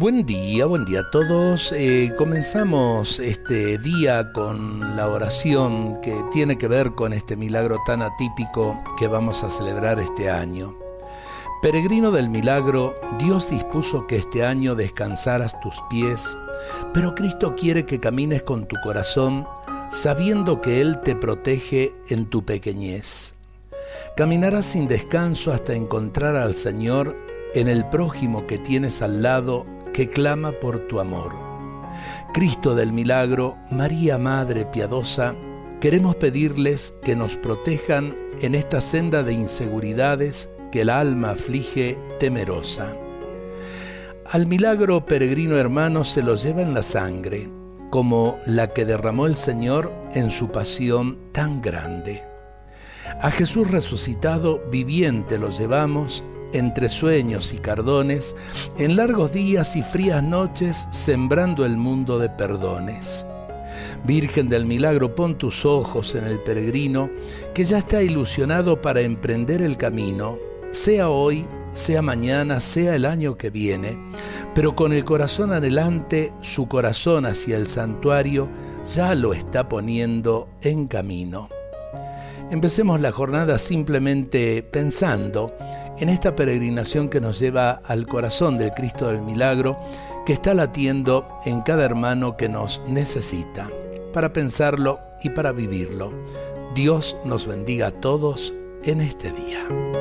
Buen día, buen día a todos. Eh, comenzamos este día con la oración que tiene que ver con este milagro tan atípico que vamos a celebrar este año. Peregrino del milagro, Dios dispuso que este año descansaras tus pies, pero Cristo quiere que camines con tu corazón, sabiendo que Él te protege en tu pequeñez. Caminarás sin descanso hasta encontrar al Señor en el prójimo que tienes al lado que clama por tu amor. Cristo del milagro, María Madre piadosa, queremos pedirles que nos protejan en esta senda de inseguridades que el alma aflige temerosa. Al milagro peregrino hermano se lo lleva en la sangre, como la que derramó el Señor en su pasión tan grande. A Jesús resucitado, viviente lo llevamos, entre sueños y cardones, en largos días y frías noches, sembrando el mundo de perdones. Virgen del Milagro, pon tus ojos en el peregrino, que ya está ilusionado para emprender el camino, sea hoy, sea mañana, sea el año que viene, pero con el corazón adelante, su corazón hacia el santuario ya lo está poniendo en camino. Empecemos la jornada simplemente pensando en esta peregrinación que nos lleva al corazón del Cristo del Milagro que está latiendo en cada hermano que nos necesita, para pensarlo y para vivirlo. Dios nos bendiga a todos en este día.